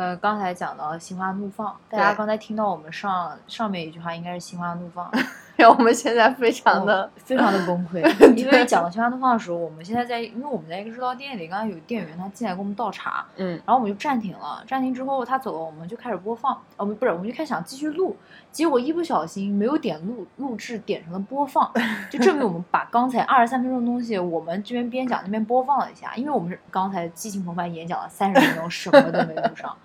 呃，刚才讲到心花怒放，大家刚才听到我们上上面一句话应该是心花怒放，然后我们现在非常的非常的崩溃，因为讲到心花怒放的时候，我们现在在，因为我们在一个日料店里，刚刚有店员他进来给我们倒茶，嗯然后我们就暂停了，暂停之后他走了，我们就开始播放，哦们不是，我们就开始想继续录，结果一不小心没有点录录制，点成了播放，就证明我们把刚才二十三分钟的东西，我们这边边讲那边播放了一下，因为我们是刚才激情澎湃演讲了三十分钟，什么都没录上，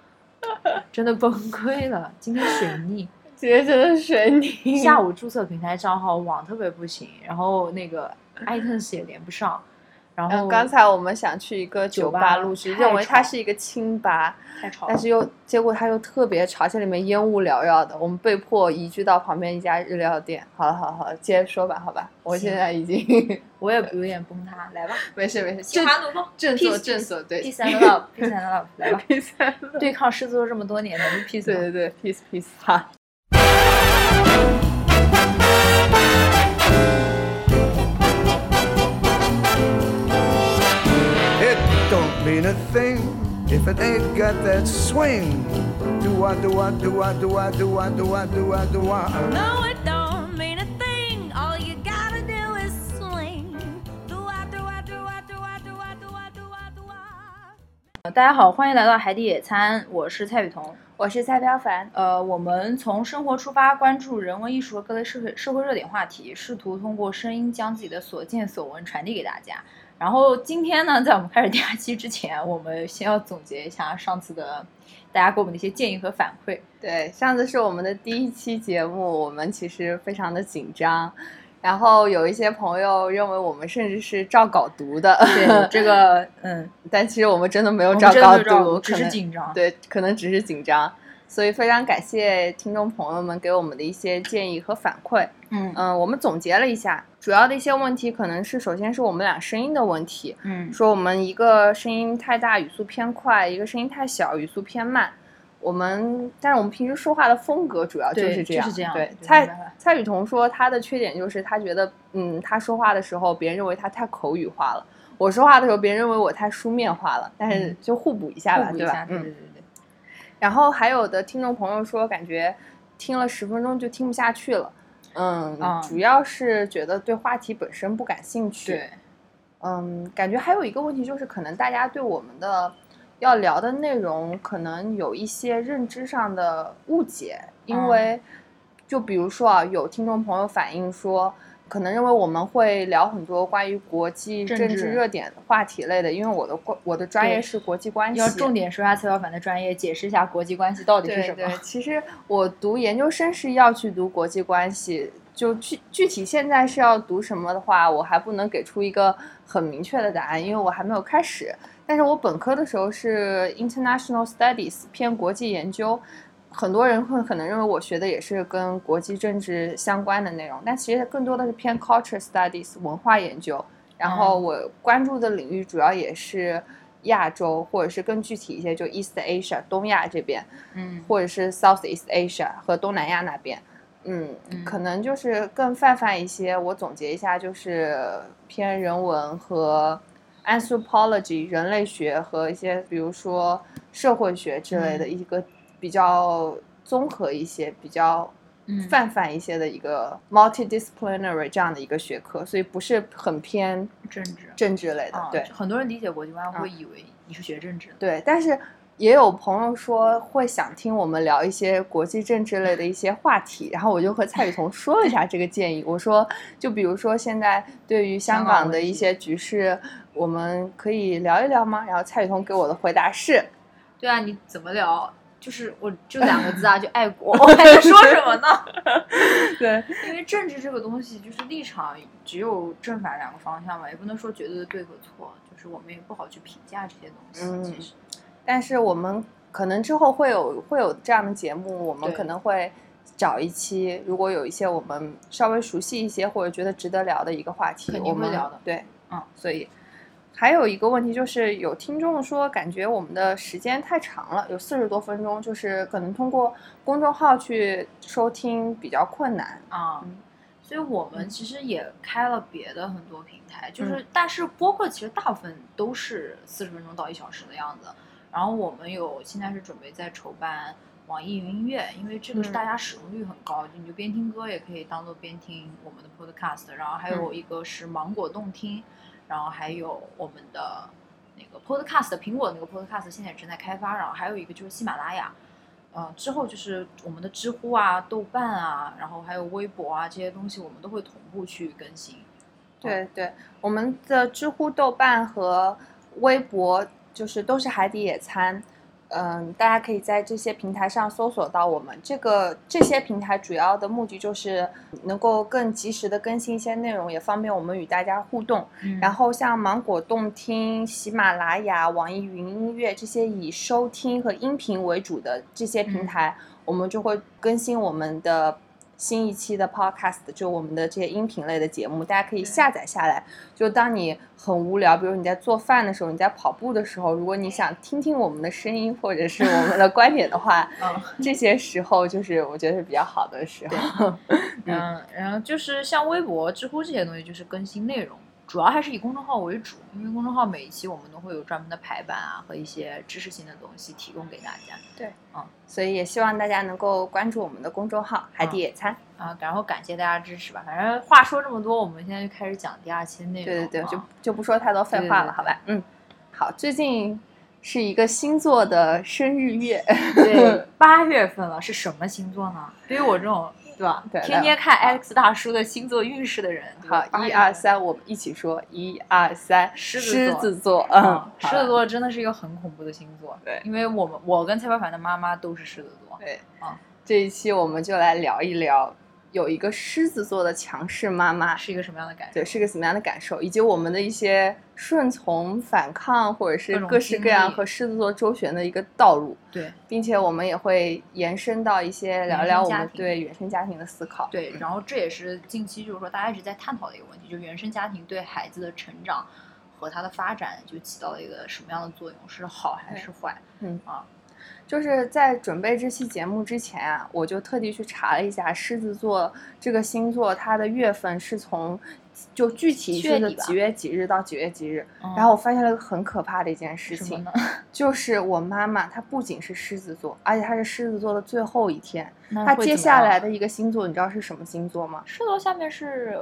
真的崩溃了，今天水逆。今天真的水逆。下午注册平台账号网特别不行，然后那个 iTunes 也连不上，然后嗯，刚才我们想去一个酒酒吧吧录制，认为它是一个清吧，太吵了，但是又结果它又特别吵，而且里面烟雾缭绕的，我们被迫移居到旁边一家日料店。好了好了好了，接着说吧，好吧，我现在已经 我也有点崩塌，来吧，没事没事，正振花怒放，振作 Peace，振作，对 peace and love，peace and love，来吧，第三个，对抗狮子座这么多年，能是 peace？对对对，peace peace 哈。Mean a thing if it ain't got that swing. Do I do I do I do I do I do I do I do I? No, it don't mean a thing. All you gotta do is swing. Do I do I do I do I do I do I do I do I. 大家好，欢迎来到海底野餐，我是蔡雨桐。我是蔡彪凡，呃，我们从生活出发，关注人文艺术和各类社会社会热点话题，试图通过声音将自己的所见所闻传递给大家。然后今天呢，在我们开始第二期之前，我们先要总结一下上次的大家给我们的一些建议和反馈。对，上次是我们的第一期节目，我们其实非常的紧张，然后有一些朋友认为我们甚至是照稿读的，对这个，嗯，但其实我们真的没有照稿读，只是可能紧张。对，可能只是紧张，所以非常感谢听众朋友们给我们的一些建议和反馈。嗯嗯，我们总结了一下，主要的一些问题可能是首先是我们俩声音的问题，嗯说我们一个声音太大，语速偏快；一个声音太小，语速偏慢。我们，但是我们平时说话的风格主要就是这样。就是这样对，蔡蔡雨桐说他的缺点就是他觉得，嗯，他说话的时候别人认为他太口语化了，我说话的时候别人认为我太书面化了，但是嗯就互补一下吧？对吧嗯对对。对对。然后还有的听众朋友说，感觉听了十分钟就听不下去了。嗯，啊主要是觉得对话题本身不感兴趣。对，嗯，感觉还有一个问题就是，可能大家对我们的要聊的内容可能有一些认知上的误解，因嗯为就比如说啊，有听众朋友反映说。可能认为我们会聊很多关于国际政治热点话题类的，因为我的关我的专业是国际关系，要重点说一下蔡小凡的专业，解释一下国际关系到底是什么。对，其实我读研究生是要去读国际关系，就具具体现在是要读什么的话，我还不能给出一个很明确的答案，因为我还没有开始。但是我本科的时候是 International Studies 偏国际研究，很多人会可能认为我学的也是跟国际政治相关的内容，但其实更多的是偏 Culture Studies 文化研究。然后嗯我关注的领域主要也是亚洲，或者是更具体一些，就 East Asia 东亚这边。嗯或者是 Southeast Asia 和东南亚那边，嗯，嗯可能就是更泛泛一些。我总结一下，就是偏人文和 anthropology 人类学和一些比如说社会学之类的嗯一个比较综合一些、比较嗯泛泛一些的一个 multidisciplinary 这样的一个学科，所以不是很偏政治。政治类的，啊，对。很多人理解国际观啊会以为你是学政治的。对，但是也有朋友说会想听我们聊一些国际政治类的一些话题，然后我就和蔡雨桐说了一下这个建议。我说，就比如说现在对于香港的一些局势，我们可以聊一聊吗？然后蔡雨桐给我的回答是，对啊，你怎么聊？就是我就两个字啊，就爱国，我还能说什么呢？对，因为政治这个东西，就是立场只有正反两个方向嘛，也不能说绝对的对和错，就是我们也不好去评价这些东西。嗯其实，但是我们可能之后会有会有这样的节目，我们可能会。找一期，如果有一些我们稍微熟悉一些或者觉得值得聊的一个话题，肯定我们会聊的对，嗯，所以还有一个问题就是，有听众说感觉我们的时间太长了，有四十多分钟，就是可能通过公众号去收听比较困难。啊、嗯所以我们其实也开了别的很多平台，就是、嗯但是播客其实大部分都是四十分钟到一小时的样子。然后我们有现在是准备在筹办网易云音乐，因为这个是嗯大家使用率很高，就你就边听歌也可以当做边听我们的 podcast。然后还有嗯一个是芒果动听，然后还有我们的那个 podcast，苹果那个 podcast 现在也正在开发，然后还有一个就是喜马拉雅。呃，之后就是我们的知乎啊、豆瓣啊，然后还有微博啊这些东西，我们都会同步去更新。对对，我们的知乎、豆瓣和微博就是都是海底野餐，嗯，大家可以在这些平台上搜索到我们。这个这些平台主要的目的就是能够更及时的更新一些内容，也方便我们与大家互动。嗯然后像芒果动听、喜马拉雅、网易云音乐这些以收听和音频为主的这些平台，我们就会更新我们的新一期的 podcast，就我们的这些音频类的节目，大家可以下载下来。就当你很无聊，比如你在做饭的时候，你在跑步的时候，如果你想听听我们的声音或者是我们的观点的话，嗯。这些时候就是我觉得是比较好的时候。嗯，然后就是像微博、知乎这些东西，就是更新内容，主要还是以公众号为主，因为公众号每一期我们都会有专门的排版啊和一些知识性的东西提供给大家对，嗯所以也希望大家能够关注我们的公众号“海底野餐”。啊。然后感谢大家支持吧。反正话说这么多，我们现在就开始讲第二期的内容。对对对，啊就就不说太多废话了，对对对好吧？嗯，好，最近是一个星座的生日月，对 八月份了，是什么星座呢？对于我这种对吧，对天天看 Alex 大叔的星座运势的人，好，一二三，我们一起说，一二三，狮子狮座嗯，，狮子座真的是一个很恐怖的星座。对。因为我们我跟蔡凡凡的妈妈都是狮子座。对，啊这一期我们就来聊一聊，有一个狮子座的强势妈妈，是一个什么样的感受？对，是个什么样的感受，以及我们的一些顺从、反抗，或者是各式各样和狮子座周旋的一个道路，对。并且我们也会延伸到一些聊聊我们对原生家庭的思考。对，然后这也是近期就是说大家一直在探讨的一个问题，就原生家庭对孩子的成长和他的发展就起到了一个什么样的作用，是好还是坏？嗯。啊，就是在准备这期节目之前啊，我就特地去查了一下狮子座这个星座，它的月份是从就具体是几月几日到几月几日。嗯然后我发现了一个很可怕的一件事情？就是我妈妈她不仅是狮子座，而且她是狮子座的最后一天。那她接下来的一个星座，你知道是什么星座吗？狮子座下面是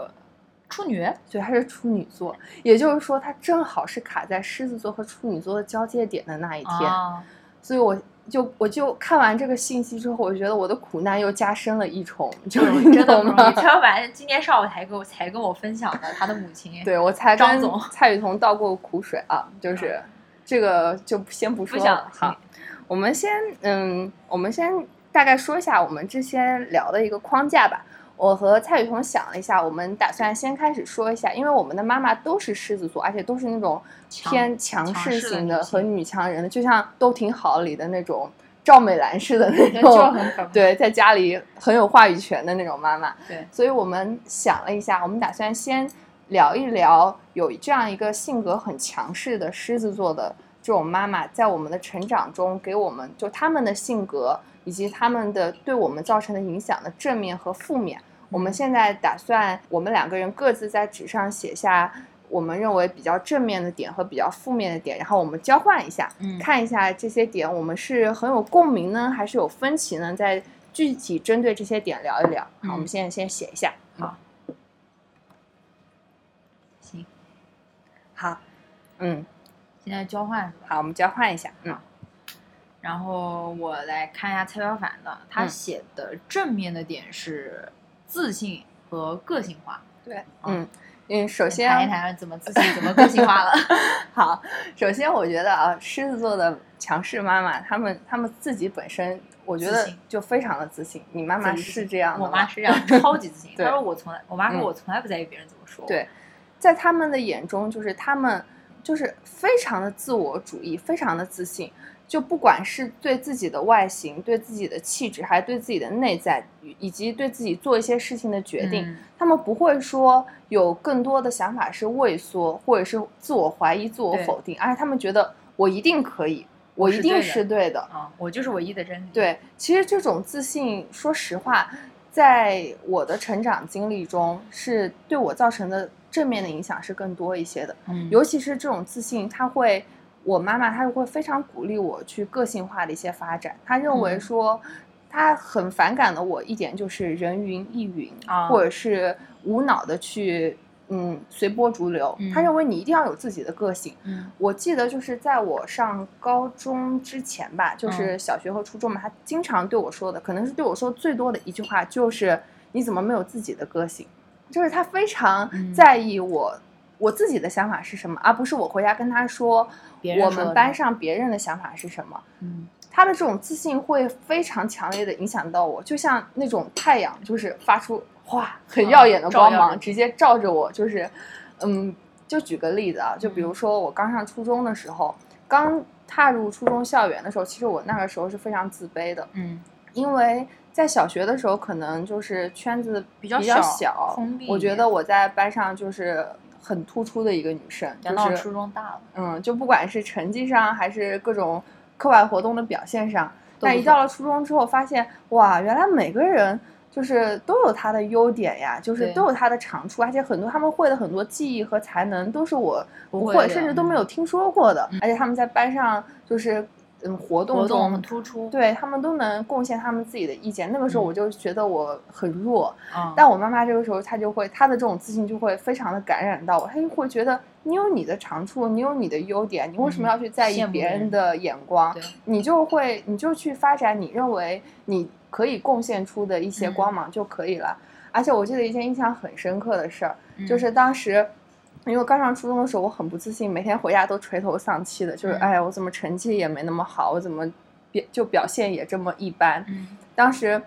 处女，对，她是处女座，也就是说，她正好是卡在狮子座和处女座的交界点的那一天。啊，所以我就我就看完这个信息之后，我觉得我的苦难又加深了一重，就是你懂吗真的不容易。蔡小凡今天上午才跟我才跟我分享的他的母亲，对我才跟张总蔡雨桐倒过苦水啊，就是这个就先不说了。好，我们先嗯，我们先大概说一下我们之前聊的一个框架吧。我和蔡雨桐想了一下，我们打算先开始说一下，因为我们的妈妈都是狮子座，而且都是那种偏强强势型的和女强人的，就像《都挺好》里的那种赵美兰似的那种。对，在家里很有话语权的那种妈妈。对，所以我们想了一下，我们打算先聊一聊有这样一个性格很强势的狮子座的这种妈妈，在我们的成长中给我们就他们的性格以及他们的对我们造成的影响的正面和负面。我们现在打算，我们两个人各自在纸上写下我们认为比较正面的点和比较负面的点，然后我们交换一下，嗯看一下这些点我们是很有共鸣呢，还是有分歧呢？再具体针对这些点聊一聊。嗯好，我们现在先写一下。好，行，好，嗯，现在交换？好，我们交换一下。嗯，然后我来看一下蔡小凡的，他嗯写的正面的点是自信和个性化。对，好嗯嗯，首先谈一谈怎么自信，怎么个性化了。好，首先我觉得啊，狮子座的强势妈妈，她们她们自己本身，我觉得就非常的自信。你妈妈是这样的吗？我妈是这样，超级自信。她说我从来，我妈说嗯我从来不在意别人怎么说我。对，在他们的眼中，就是他们就是非常的自我主义，非常的自信。就不管是对自己的外形、对自己的气质，还是对自己的内在，以及对自己做一些事情的决定，嗯他们不会说有更多的想法是畏缩，或者是自我怀疑、自我否定，而且他们觉得我一定可以，我一定是对的是对的。啊，我就是唯一的真理。对，其实这种自信，说实话，在我的成长经历中，是对我造成的正面的影响是更多一些的。嗯，尤其是这种自信，它会我妈妈她会非常鼓励我去个性化的一些发展。她认为嗯说，她很反感的我一点就是人云亦云，啊或者是无脑的去嗯随波逐流。她嗯认为你一定要有自己的个性。嗯我记得就是在我上高中之前吧，就是小学和初中嘛，他经常对我说的，可能是对我说最多的一句话就是“你怎么没有自己的个性？”就是他非常嗯在意我、我自己的想法是什么，而不是我回家跟他说我们班上别人的想法是什么。嗯。他的这种自信会非常强烈的影响到我，就像那种太阳，就是发出哇很耀眼的光芒，直接照着我，就是，嗯，就举个例子啊，就比如说我刚上初中的时候，刚踏入初中校园的时候，其实我那个时候是非常自卑的，嗯。因为在小学的时候，可能就是圈子比较小我觉得我在班上就是很突出的一个女生，就是初中大了，嗯，就不管是成绩上还是各种课外活动的表现上，但一到了初中之后，发现哇，原来每个人就是都有他的优点呀，就是都有他的长处，而且很多他们会的很多技艺和才能都是我不会，不会甚至都没嗯有听说过的，而且他们在班上就是嗯活动中活动很突出，对他们都能贡献他们自己的意见。那个时候嗯我就觉得我很弱，嗯，但我妈妈这个时候，她就会她的这种自信就会非常的感染到我，她就会觉得你有你的长处，你有你的优点，你为什么嗯要去在意别别人人的眼光对？你就会你就去发展你认为你可以贡献出的一些嗯光芒就可以了。而且我记得一件印象很深刻的事儿，就嗯是当时。因为刚上初中的时候，我很不自信，每天回家都垂头丧气的，就是、嗯。哎呀，我怎么成绩也没那么好，我怎么表就表现也这么一般。嗯。当时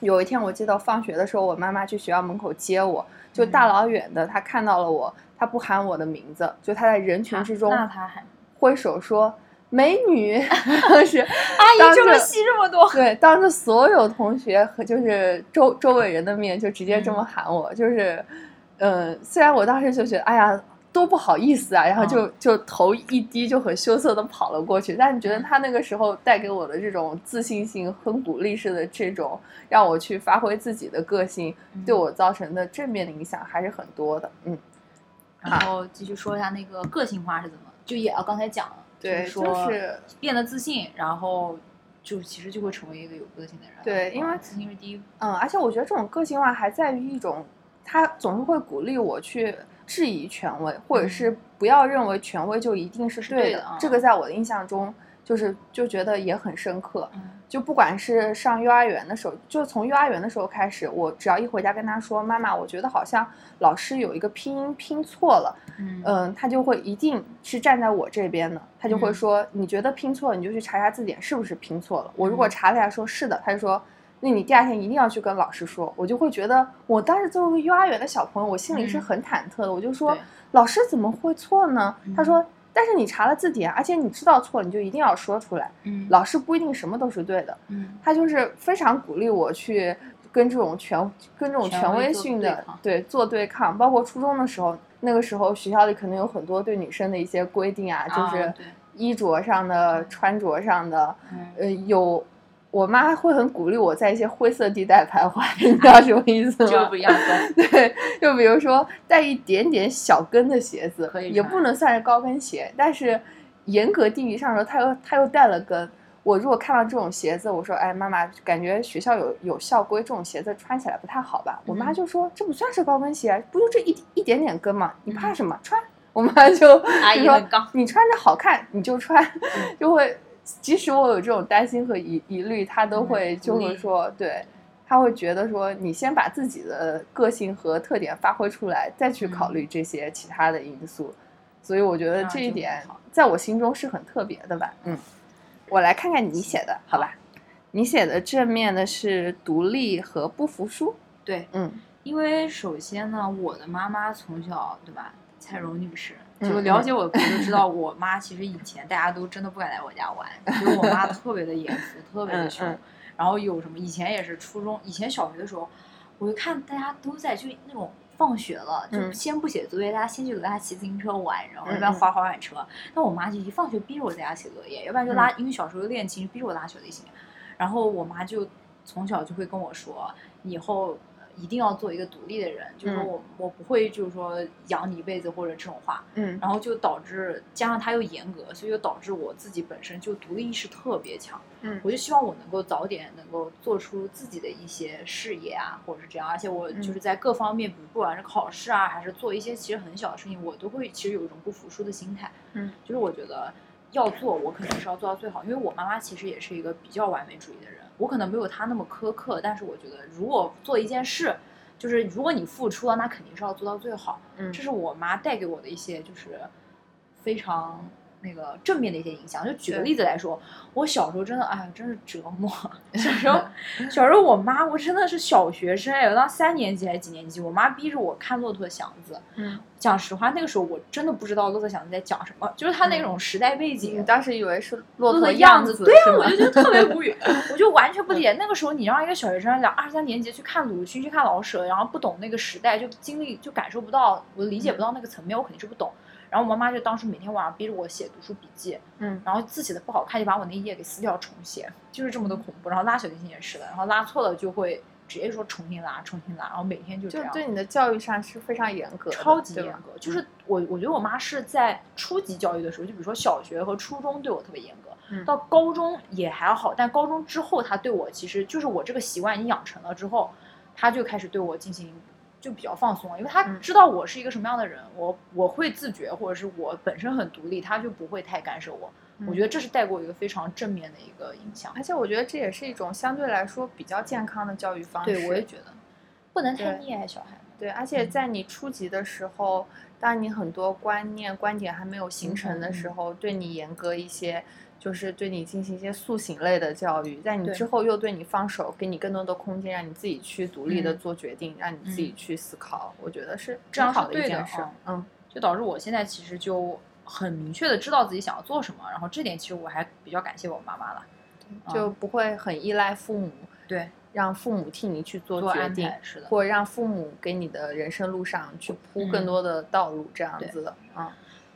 有一天，我记得放学的时候，我妈妈去学校门口接我，就嗯。大老远的，她看到了我，她不喊我的名字，就她在人群之中挥手说“美女 ”，当时阿当着姨这么细这么多，对，当着所有同学和就是周周围人的面，就直接这么嗯。喊我，就是，嗯，虽然我当时就觉得，哎呀。多不好意思啊，然后就、就头一低，就很羞涩的跑了过去。但你觉得嗯他那个时候带给我的这种自信心、很鼓励式的这种让我去发挥自己的个性，对嗯我造成的正面的影响还是很多的。嗯，然后继续说一下那个个性化是怎么，就也要刚才讲了，对，就就是变得自信，然后就其实就会成为一个有个性的人。对因为嗯自信是第一，嗯，而且我觉得这种个性化还在于一种，他总是会鼓励我去质疑权威，或者是不要认为权威就一定是是对的。对的啊这个在我的印象中，就是就觉得也很深刻。嗯就不管是上幼儿园的时候，就从幼儿园的时候开始，我只要一回家跟他说：“妈妈，我觉得好像老师有一个拼音拼错了。”嗯嗯，他就会一定是站在我这边的，他就会嗯说，你觉得拼错了，你就去查一下字典是不是拼错了。我如果嗯查了一下说是的，他就说，那你第二天一定要去跟老师说。我就会觉得，我当时作为幼儿园的小朋友，我心里是嗯很忐忑的。我就说，老师怎么会错呢？他嗯说，但是你查了字典，而且你知道错了，你就一定要说出来。嗯老师不一定什么都是对的。嗯他就是非常鼓励我去跟这种权跟这种权权威性的抗对做对抗，包括初中的时候，那个时候学校里可能有很多对女生的一些规定啊，就是衣着上的、穿着上的，嗯呃，有我妈会很鼓励我在一些灰色地带徘徊，你知道什么意思吗就不？一样的，对，就比如说带一点点小跟的鞋子，也不能算是高跟鞋，但是严格定义上说，它又它又带了跟。我如果看到这种鞋子，我说，哎，妈妈，感觉学校有有校规，这种鞋子穿起来不太好吧？我妈嗯就说，这不算是高跟鞋，不就这一一点点跟吗？你怕嗯什么？穿。我妈就阿姨就说你穿着好看你就穿，嗯就会，即使我有这种担心和疑疑虑，他都嗯会就鼓励会说，对，他会觉得说，你先把自己的个性和特点发挥出来，再去考虑这些其他的因素。所以我觉得这一点在我心中是很特别的吧。嗯，我来看看你写的，好吧？你写的正面的是独立和不服输。对，嗯因为首先呢，我的妈妈从小对吧，蔡荣女士，嗯就了解我的朋友就知道，我妈其实以前大家都真的不敢来我家玩，因为我妈特别的严肃，特别的凶。然后有什么，以前也是初中，以前小学的时候，我就看大家都在就那种放学了，就嗯先不写作业，大家先去给大家骑自行车玩，然后嗯嗯要不然滑滑板车。但我妈就一放学逼着我在家写作业，要不然就拉，因为小时候练琴，逼着我拉小提琴。然后我妈就从小就会跟我说，以后呃一定要做一个独立的人，就是说嗯我我不会就是说养你一辈子或者这种话，嗯然后就导致加上他又严格，所以就导致我自己本身就独立意识特别强。嗯我就希望我能够早点能够做出自己的一些事业啊，或者是这样。而且我嗯就是在各方面，比如不管是考试啊，还是做一些其实很小的事情，我都会其实有一种不服输的心态。嗯，就是我觉得要做，我肯定是要做到最好。因为我妈妈其实也是一个比较完美主义的人，我可能没有她那么苛刻，但是我觉得如果做一件事，就是如果你付出了，那肯定是要做到最好。嗯这是我妈带给我的一些就是非常那个正面的一些影响。就举个例子来说，我小时候真的哎呀，真是折磨。小时候，小时候我妈我真的是小学生哎，我当三年级还是几年级，我妈逼着我看《骆驼祥子》。嗯，讲实话，那个时候我真的不知道《骆驼祥子》在讲什么，就是他那种时代背景。你当时以为是骆骆驼驼样子，对啊，我就觉得特别无语，我就完全不理解。那个时候你让一个小学生两二三年级去看鲁迅，去看老舍，然后不懂那个时代，就经历就感受不到，我理解不到那个层面，我肯定是不懂。然后我妈妈就当时每天晚上逼着我写读书笔记，嗯然后字写的不好看就把我那一页给撕掉重写，就是这么的恐怖。然后拉小提琴也是的，然后拉错了就会直接说重新拉，重新拉，然后每天就这样。就对你的教育上是非常严格，超级严格，就是我我觉得我妈是在初级教育的时候，就比如说小学和初中对我特别严格，嗯到高中也还好，但高中之后她对我其实就是我这个习惯已经养成了之后，她就开始对我进行就比较放松了，因为她嗯知道我是一个什么样的人，我我会自觉或者是我本身很独立，他就不会太干涉我。我觉得这是带给我一个非常正面的一个影响。而且我觉得这也是一种相对来说比较健康的教育方式。对，我也觉得不能太溺爱小孩。对，而且嗯在你初级的时候，当你很多观念、观点还没有形成的时嗯候，对你严格一些，就是对你进行一些塑形类的教育，在你之后又对你放手，给你更多的空间，让你自己去独立的嗯做决定，让你自己嗯去思考。我觉得是这样好的一件事啊。嗯就导致我现在其实就很明确的知道自己想要做什么，然后这点其实我还比较感谢我妈妈了。就不会很依赖父母，对，让父母替你去做决定，是的。或者让父母给你的人生路上去铺更嗯多的道路，这样子的。嗯，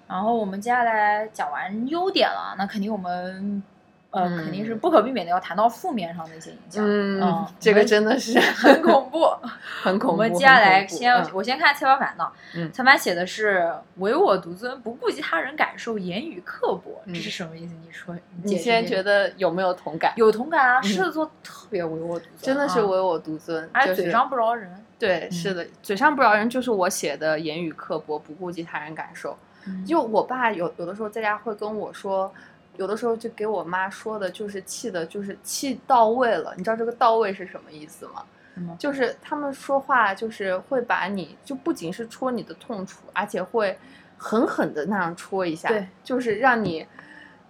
然后我们接下来讲完优点了，那肯定我们呃、嗯肯定是不可避免的要谈到负面上的一些影响。嗯，这个真的是 很恐怖。很恐怖。我们接下来先，嗯我先看菜板烦恼。嗯菜板写的是唯我独尊，不顾及他人感受，言语刻薄，嗯这是什么意思？你说，你先觉得得有没有同感？有同感啊？嗯狮子座特别唯我独尊，真的是啊唯我独尊，就是而且嘴上不饶人。对，嗯是的，嘴上不饶人就是我写的言语刻薄，不顾及他人感受。嗯就我爸有有的时候在家会跟我说，有的时候就给我妈说的，就是气的，就是气到位了。你知道这个到位是什么意思吗？嗯就是他们说话就是会把你就不仅是戳你的痛处，而且会狠狠的那样戳一下，对，就是让你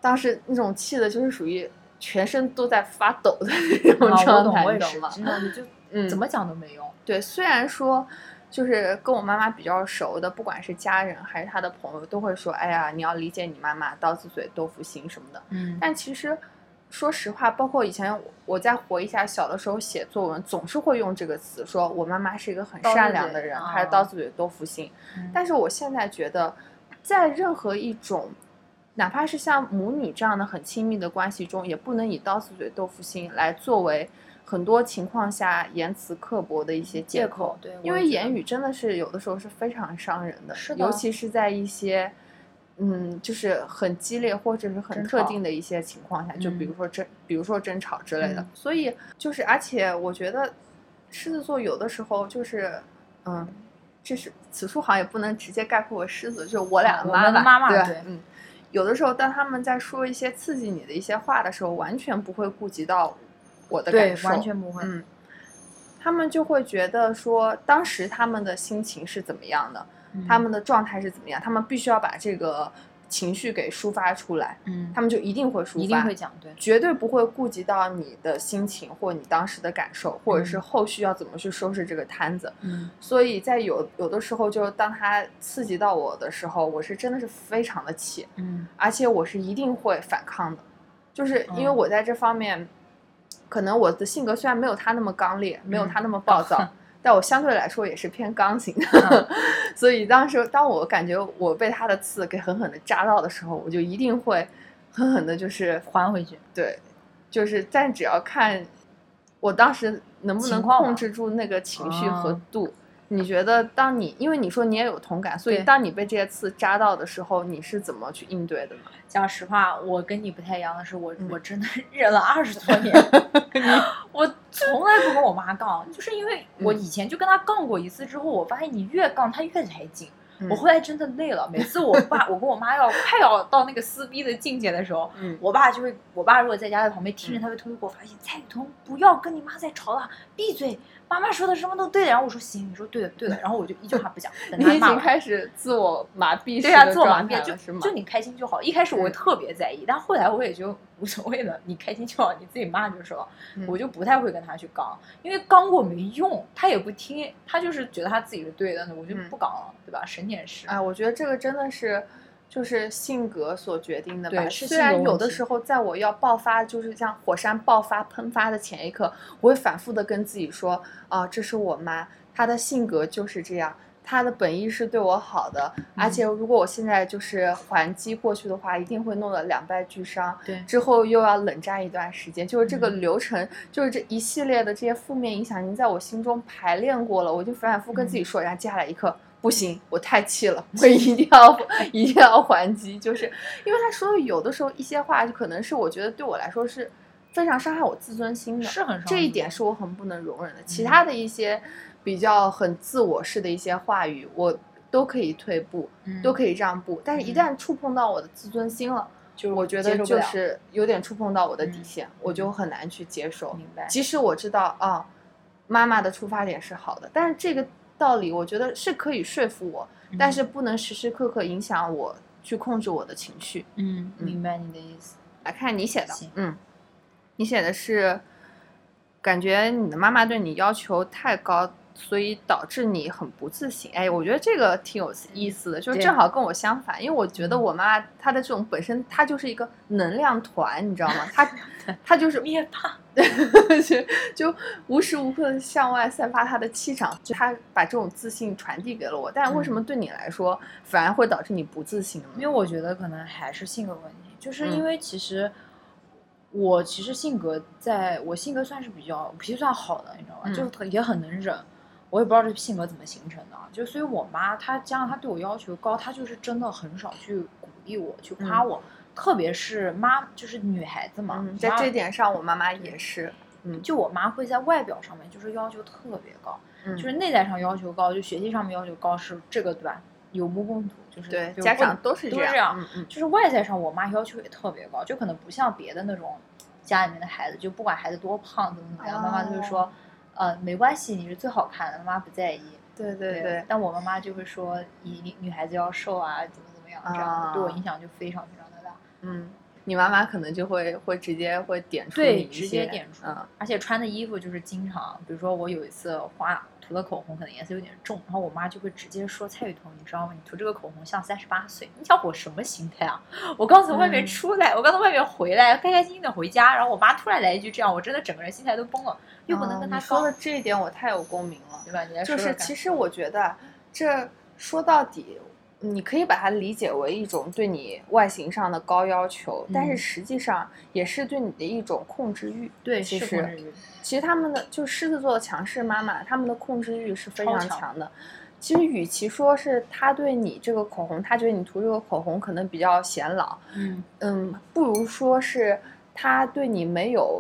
当时那种气的，就是属于全身都在发抖的那种状态，你懂吗？真的就嗯，怎么讲都没用。对，虽然说就是跟我妈妈比较熟的，不管是家人还是她的朋友，都会说：“哎呀，你要理解你妈妈，刀子嘴豆腐心什么的。”嗯但其实，说实话，包括以前我再回忆一下小的时候写作文，总是会用这个词，说我妈妈是一个很善良的人，啊还是刀子嘴豆腐心。嗯但是我现在觉得，在任何一种，哪怕是像母女这样的很亲密的关系中，也不能以刀子嘴豆腐心来作为很多情况下言辞刻薄的一些借借口口。对因为言语真的是有的时候是非常伤人的，是的尤其是在一些。嗯，就是很激烈或者是很特定的一些情况下，就比嗯如说争，比如说争吵之类的。嗯所以就是，而且我觉得狮子座有的时候就是，嗯，这是此处好像也不能直接概括为狮子，就是我俩的妈妈对嗯，有的时候当他们在说一些刺激你的一些话的时候，完全不会顾及到我的感，受，完全不会。嗯，他们就会觉得说当时他们的心情是怎么样的，嗯他们的状态是怎么样，他们必须要把这个情绪给抒发出来，嗯，他们就一定会抒发，一定会讲对。绝对不会顾及到你的心情或你当时的感受，或者是嗯后续要怎么去收拾这个摊子。嗯所以在有有的时候，就当他刺激到我的时候，我是真的是非常的气，嗯而且我是一定会反抗的，就是因为嗯我在这方面，可能我的性格虽然没有他那么刚烈，没有嗯他那么暴躁。但我相对来说也是偏刚型的，嗯 所以当时当我感觉我被他的刺给狠狠的扎到的时候，我就一定会狠狠的，就是还回去。对，就是但只要看我当时能不能控制住那个情绪和啊度？你觉得当你因为你说你也有同感，所以当你被这些刺扎到的时候，你是怎么去应对的呢？讲实话，我跟你不太一样的是，我、嗯我真的 忍了二十多年，我从来不跟我妈杠，就是因为我嗯以前就跟她杠过一次之后，我发现你越杠她越来劲。嗯我后来真的累了，每次我爸我跟我妈要快要到那个撕逼的境界的时候，嗯我爸就会，我爸如果在家在旁边听着，嗯他会偷偷给我发信：“蔡雨桐，不要跟你妈再吵了，闭嘴，妈妈说的什么都对的。”然后我说：“行，你说对的，对的。”然后我就一句话不讲，等你已经。开始自我麻痹对啊，自我麻痹了，就就你开心就好。一开始我特别在意，但后来我也就无所谓了，你开心就好，你自己骂就是了我就不太会跟他去刚，因为刚过没用，他也不听，他就是觉得他自己是对的，我就嗯不刚了，对吧？省点事。哎，我觉得这个真的是就是性格所决定的吧。对虽然有的时候在我要爆发，就是像火山爆发喷发的前一刻，我会反复的跟自己说啊，这是我妈，她的性格就是这样。她的本意是对我好的，而嗯且如果我现在就是还击过去的话，一定会弄得两败俱伤。对之后又要冷战一段时间，就是这个嗯流程，就是这一系列的这些负面影响，已经在我心中排练过了。我就反反复复跟自己嗯说，然后接下来一刻不行，我太气了，我一定要一定要还击，就是因为他说的有的时候一些话，就可能是我觉得对我来说是非常伤害我自尊心的，是很伤这一点是我很不能容忍的。其嗯他的一些比较很自我式的一些话语，我都可以退步，嗯都可以让步，但是一嗯旦触碰到我的自尊心了。就是我觉得就是有点触碰到我的底嗯线，我就很难去接受。明白。即使我知道啊，妈妈的出发点是好的，但是这个道理我觉得是可以说服我，但是不能时时刻刻影响我去控制我的情绪。嗯，嗯明白你的意思。来看你写的，嗯，你写的是感觉你的妈妈对你要求太高，所以导致你很不自信。哎，我觉得这个挺有意思的，就是正好跟我相反，因为我觉得嗯我妈她的这种本身她就是一个能量团，你知道吗？她 她就是灭霸，就就无时无刻地向外散发她的气场，就她把这种自信传递给了我。但是为什么对你来说反而会导致你不自信呢？因为我觉得可能还是性格问题，就是因嗯为其实我其实性格在我性格算是比较脾气算好的，你知道吗？嗯就是特也很能忍。我也不知道这性格怎么形成的啊，就所以我妈她加上她对我要求高，她就是真的很少去鼓励我，去夸我，特别是妈就是女孩子嘛，嗯，在这点上，我妈妈也是，嗯，就我妈会在外表上面就是要求特别高，嗯。就是内在上要求高，就学习上面要求高是这个对吧？有目共睹，就是对，就家长都是这样，都是这样嗯嗯。就是外在上，我妈要求也特别高，就可能不像别的那种家里面的孩子，就不管孩子多胖怎么怎么样，妈妈就会哦。说，呃，没关系，你是最好看的，妈妈不在意。对对对，但我妈妈就会说，你女孩子要瘦啊，怎么怎么样，这样啊对我影响就非常非常的大。嗯，你妈妈可能就会会直接会点出你直接些点出，嗯而且穿的衣服就是经常，比如说我有一次画涂的口红可能颜色有点重，然后我妈就会直接说蔡雨桐，你知道吗？你涂这个口红像三十八岁。你想我什么心态啊？我刚从外面嗯出来，我刚从外面回来，开开心心的回家，然后我妈突然来一句这样，我真的整个人心态都崩了，又不能跟她说的，这一点我太有共鸣了。对吧？你来说就是说其实我觉得这说到底，你可以把它理解为一种对你外形上的高要求，但是嗯实际上也是对你的一种控制欲。对其实其实他们的就狮子座的强势妈妈，他们的控制欲是非常强的。其实，与其说是他对你这个口红，他觉得你涂这个口红可能比较显老，嗯嗯，不如说是他对你没有，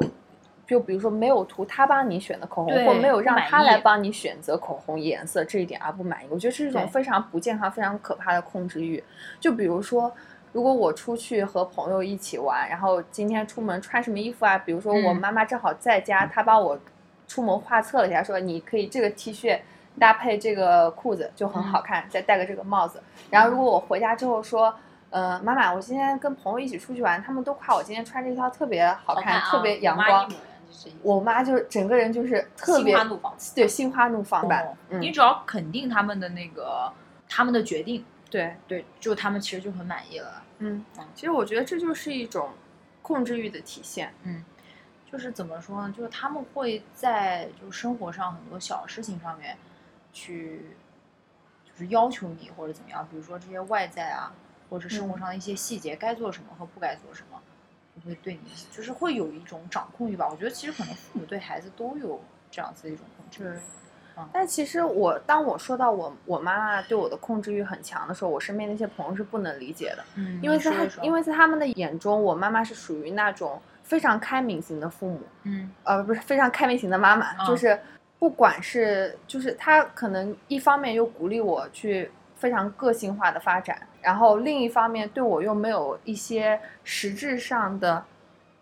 就比如说没有涂他帮你选的口红，对或没有让他来帮你选择口红颜色这一点而不满意。我觉得是一种非常不健康、非常可怕的控制欲。就比如说。如果我出去和朋友一起玩，然后今天出门穿什么衣服啊？比如说我嗯妈妈正好在家，她帮我出门画策了一下，说你可以这个 T 恤搭配这个裤子就很好看，再戴个这个帽子。然后如果我回家之后说，呃，妈妈，我今天跟朋友一起出去玩，他们都夸我今天穿这套特别好看，啊特别阳光就是我妈就整个人就是特别心花怒放对，心花怒放吧你，只要肯定他们的那个他们的决定，对，对，就他们其实就很满意了。嗯嗯，其实我觉得这就是一种控制欲的体现。嗯就是怎么说呢？就是他们会在就是生活上很多小事情上面去，就是要求你或者怎么样，比如说这些外在啊，或者生活上的一些细节，该做什么和不该做什么，会对你，就是会有一种掌控欲吧。我觉得其实可能父母对孩子都有这样子的一种控制欲。但其实我当我说到我我妈妈对我的控制欲很强的时候，我身边那些朋友是不能理解的，嗯因为在他因为在他们的眼中，我妈妈是属于那种非常开明型的父母，嗯呃，不是非常开明型的妈妈，嗯就是不管是就是她可能一方面又鼓励我去非常个性化的发展，然后另一方面对我又没有一些实质上的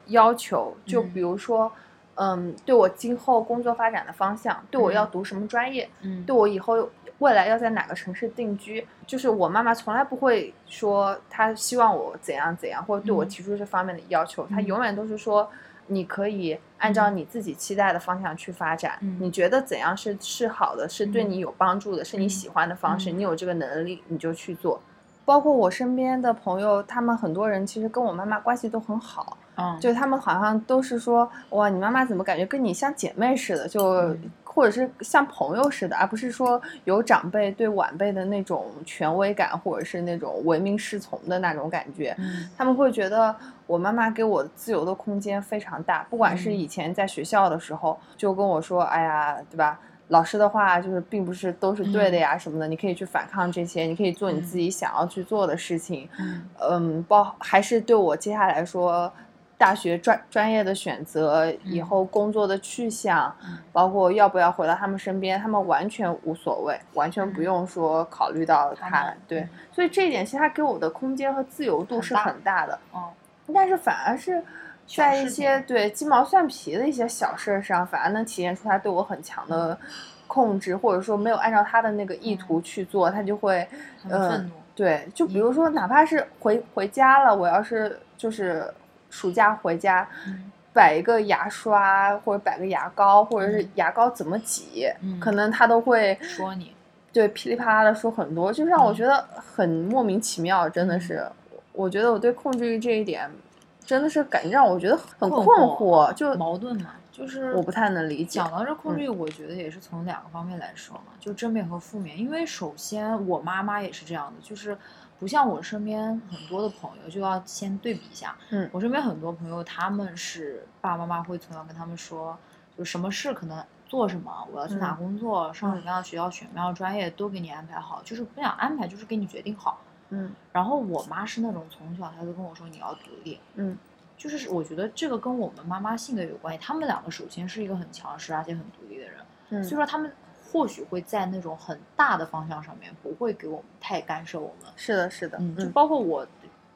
要求，就嗯。比如说，嗯，对我今后工作发展的方向，对我要嗯。读什么专业，嗯。对我以后未来要在哪个城市定居，就是我妈妈从来不会说她希望我怎样怎样，或者对我嗯。提出这方面的要求，她嗯。永远都是说你可以按照你自己期待的方向去发展，嗯。你觉得怎样是是好的，是对嗯。你有帮助的，是你嗯喜欢的方式，嗯。你有这个能力你就去做。包括我身边的朋友，他们很多人其实跟我妈妈关系都很好，嗯，就他们好像都是说，哇，你妈妈怎么感觉跟你像姐妹似的，就、嗯或者是像朋友似的，而不是说有长辈对晚辈的那种权威感，或者是那种唯命是从的那种感觉。嗯他们会觉得我妈妈给我自由的空间非常大，不管是嗯以前在学校的时候，就跟我说，哎呀，对吧？老师的话就是并不是都是对的呀，什么的，你可以去反抗这些，你可以做你嗯自己想要去做的事情。嗯嗯，包还是对我接下来说，大学专专业的选择，以嗯后工作的去向，嗯包括要不要回到他们身边，他们完全无所谓，完全不嗯用说考虑到他。对嗯，所以这一点其实他给我的空间和自由度是很大很大的，嗯但是反而是。小在一些对鸡毛蒜皮的一些小事儿上，反而能体现出他对我很强的控制，或者说没有按照他的那个意图去做，他就会呃很愤怒对，就比如说，哪怕是回回家了，我要是就是暑假回家，嗯。摆一个牙刷或者摆个牙膏，或者是嗯。牙膏怎么挤，嗯可能他都会说你。对噼里啪啦的说很多，就让我嗯。觉得很莫名其妙，真的嗯。是。我觉得我对控制欲这一点，真的是感觉让我觉得很困困惑惑，就矛盾嘛，就是我不太能理解讲。到这控制嗯欲，我觉得也是从两个方面来说嘛，就正面和负面。因为首先我妈妈也是这样的，就是不像我身边很多的朋友，就要先对比一下。嗯我身边很多朋友，他们是爸爸妈妈会从小跟他们说，就什么事可能做什么，我要去哪嗯工作，上什么样的学校，选什么样的专业，都给你安排好，就是不想安排，就是给你决定好。嗯然后我妈是那种从小她就跟我说你要独立，嗯就是我觉得这个跟我们妈妈性格有关系。他们两个首先是一个很强势而且很独立的人，嗯，所以说他们或许会在那种很大的方向上面不会给我们太干涉我们。是的，是的，嗯，就嗯包括我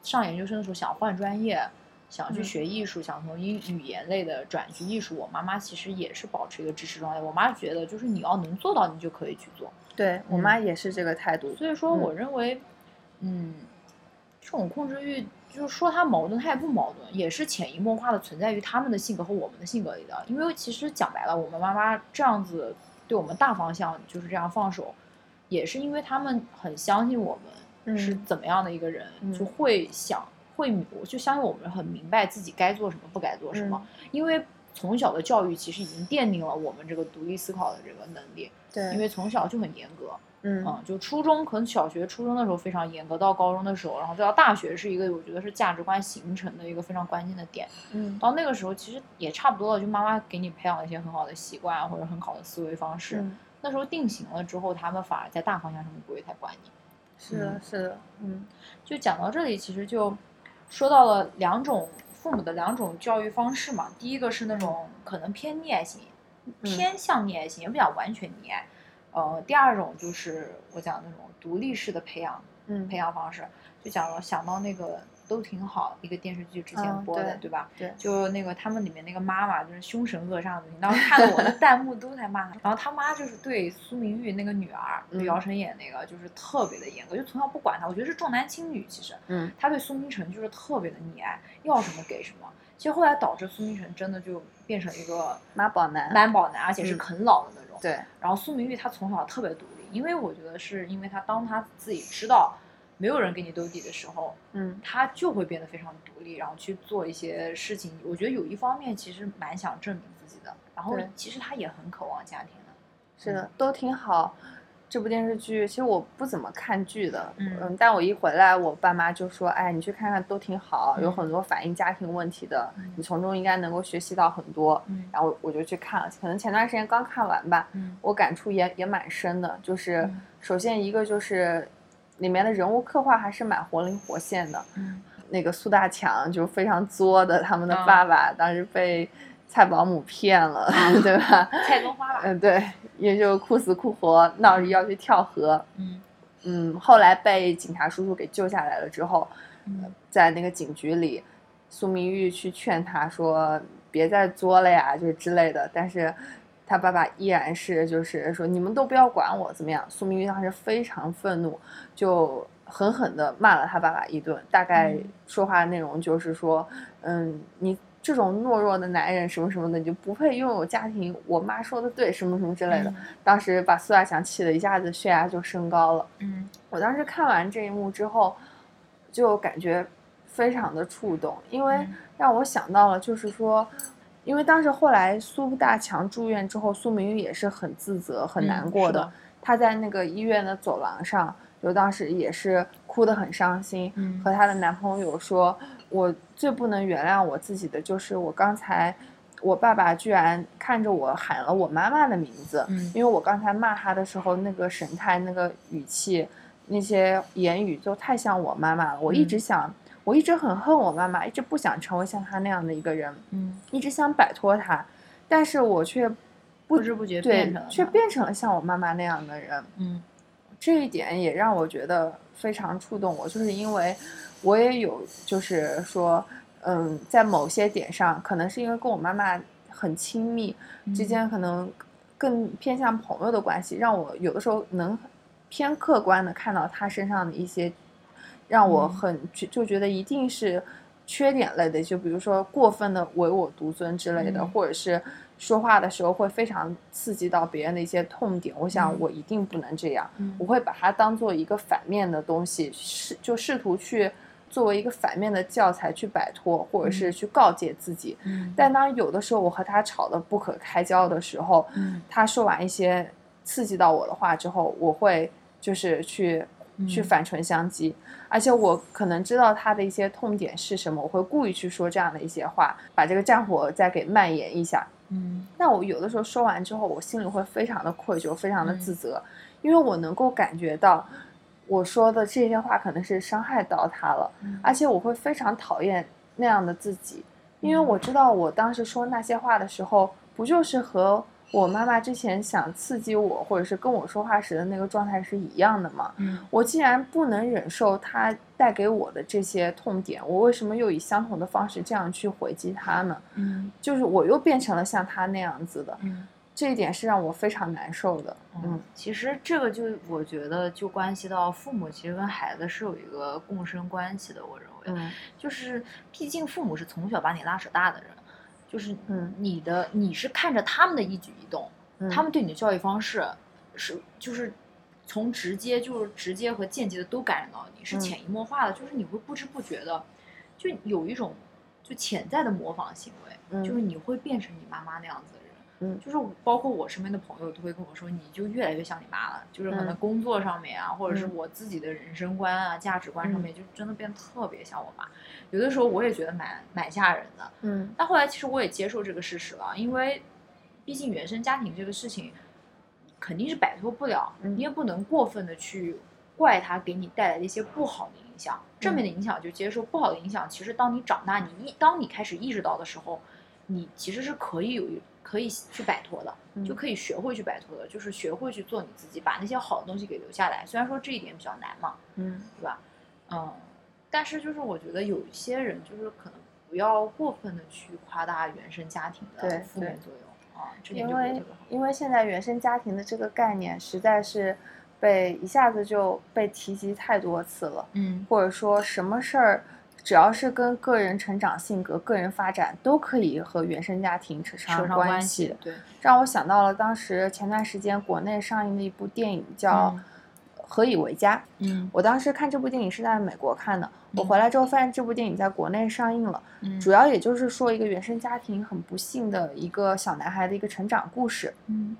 上研究生的时候想换专业，想去嗯学艺术，想从英语言类的转去艺术，我妈妈其实也是保持一个支持状态。我妈觉得就是你要能做到，你就可以去做。对我嗯妈也是这个态度。所以说，嗯我认为，嗯，这种控制欲，就是说它矛盾，它也不矛盾，也是潜移默化的存在于他们的性格和我们的性格里的。因为其实讲白了，我们妈妈这样子对我们大方向就是这样放手，也是因为他们很相信我们是嗯怎么样的一个人，嗯就会想会我就相信我们很明白自己该做什么，不该做什么。因为从小的教育其实已经奠定了我们这个独立思考的这个能力，对，因为从小就很严格。嗯嗯，就初中可能小学、初中的时候非常严格，到高中的时候，然后再到大学是一个我觉得是价值观形成的一个非常关键的点。嗯到那个时候其实也差不多了，就妈妈给你培养了一些很好的习惯啊或者很好的思维方式。嗯，那时候定型了之后，他们反而在大方向上面不会太管你。是的，是的，嗯就讲到这里，其实就说到了两种父母的两种教育方式嘛。第一个是那种可能偏溺爱型，偏向溺爱型，也不讲完全溺爱。呃，第二种就是我讲的那种独立式的培养嗯培养方式，就讲了想到那个都挺好一个电视剧之前嗯播的，对对吧？对就那个他们里面那个妈妈就是凶神恶煞的，你当时 看的我的弹幕都在骂她。然后他妈就是对苏明玉那个女儿，就嗯姚晨演那个，就是特别的严格，就从小不管她。我觉得是重男轻女，其实嗯他对苏明成就是特别的溺爱，要什么给什么。其实后来导致苏明成真的就变成一个妈宝男妈宝男，而且是嗯啃老的那种。对，然后苏明玉她从小特别独立，因为我觉得是因为她当她自己知道没有人给你兜底的时候，嗯她就会变得非常独立，然后去做一些事情。我觉得有一方面其实蛮想证明自己的，然后其实她也很渴望家庭的。是的，都挺好。这部电视剧，其实我不怎么看剧的，嗯。但我一回来，我爸妈就说：“哎，你去看看，都挺好，有嗯。很多反映家庭问题的，你从中应该能够学习到很多。嗯。然后我我就去看了，可能前段时间刚看完吧，嗯。我感触也也蛮深的。就是、嗯。首先一个就是里面的人物刻画还是蛮活灵活现的，嗯。那个苏大强就非常作的，他们的啊爸爸当时被蔡保姆骗了，对吧？蔡宗花吧，嗯，对，也就哭死哭活，闹着要去跳河。嗯嗯，后来被警察叔叔给救下来了之后，嗯在那个警局里，苏明玉去劝他说别再作了呀，就是之类的。但是他爸爸依然是就是说你们都不要管我怎么样。苏明玉当时非常愤怒，就狠狠的骂了他爸爸一顿，大概嗯说话内容就是说，嗯，你。这种懦弱的男人，什么什么的，你就不配拥有家庭。我妈说的对，什么什么之类的。嗯当时把苏大强气得一下子血压就升高了。嗯我当时看完这一幕之后，就感觉非常的触动，因为嗯让我想到了，就是说，因为当时后来苏大强住院之后，苏明玉也是很自责、很嗯难过的她在那个医院的走廊上，就当时也是哭得很伤心，嗯和她的男朋友说：“我最不能原谅我自己的，就是我刚才。”我爸爸居然看着我喊了我妈妈的名字，嗯因为我刚才骂他的时候，那个神态、那个语气、那些言语都太像我妈妈了。我一直嗯想，我一直很恨我妈妈，一直不想成为像她那样的一个人，嗯，一直想摆脱她，但是我却不知不觉对变成了，却变成了像我妈妈那样的人。嗯这一点也让我觉得非常触动我，就是因为我也有，就是说，嗯，在某些点上，可能是因为跟我妈妈很亲密，之嗯。间可能更偏向朋友的关系，让我有的时候能偏客观的看到她身上的一些，让我嗯。很就就觉得一定是缺点类的，就比如说过分的唯我独尊之类的，嗯。或者是说话的时候会非常刺激到别人的一些痛点。我想嗯我一定不能这样，嗯我会把它当做一个反面的东西，试就试图去作为一个反面的教材去摆脱，或者是嗯去告诫自己。嗯但当有的时候我和他吵得不可开交的时候，嗯他说完一些刺激到我的话之后，我会就是去去嗯反唇相讥，而且我可能知道他的一些痛点是什么，我会故意去说这样的一些话，把这个战火再给蔓延一下。嗯。那我有的时候说完之后，我心里会非常的愧疚，非常的嗯。自责，因为我能够感觉到我说的这些话可能是伤害到他了，嗯。而且我会非常讨厌那样的自己，因为嗯。我知道我当时说那些话的时候，不就是和我妈妈之前想刺激我，或者是跟我说话时的那个状态是一样的嘛？嗯我既然不能忍受她带给我的这些痛点，我为什么又以相同的方式这样去回击她呢？嗯就是我又变成了像她那样子的，嗯这一点是让我非常难受的。嗯，其实这个就我觉得就关系到父母其实跟孩子是有一个共生关系的，我认为，嗯就是毕竟父母是从小把你拉扯大的人，就是嗯你的你是看着他们的一举一动，嗯他们对你的教育方式是就是从直接就是直接和间接的都感染到你，是嗯潜移默化的，就是你会不知不觉的就有一种就潜在的模仿行为，嗯就是你会变成你妈妈那样子的人。嗯就是包括我身边的朋友都会跟我说，你就越来越像你妈了。就是可能嗯工作上面啊，或者是嗯我自己的人生观啊、价值观上嗯面，就真的变得特别像我妈。有的时候我也觉得蛮蛮吓人的。嗯但后来其实我也接受这个事实了，因为毕竟原生家庭这个事情肯定是摆脱不了，嗯你也不能过分的去怪他给你带来的一些不好的影响。正嗯面的影响就接受，不好的影响，其实当你长大，你意当你开始意识到的时候，你其实是可以有一可以去摆脱的，嗯就可以学会去摆脱的，就是学会去做你自己，把那些好的东西给留下来。虽然说这一点比较难嘛，嗯对吧？嗯，但是就是我觉得有一些人就是可能不要过分的去夸大原生家庭的对负面作用啊，因为。因为现在原生家庭的这个概念实在是被一下子就被提及太多次了，嗯或者说什么事儿。只要是跟个人成长、性格、个人发展，都可以和原生家庭扯上关关系系，。对，让我想到了当时前段时间国内上映的一部电影叫嗯《何以为家》。嗯我当时看这部电影是在美国看的，我嗯回来之后发现这部电影在国内上映了，嗯，主要也就是说一个原生家庭很不幸的一个小男孩的一个成长故事。嗯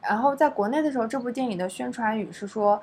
然后在国内的时候，这部电影的宣传语是说，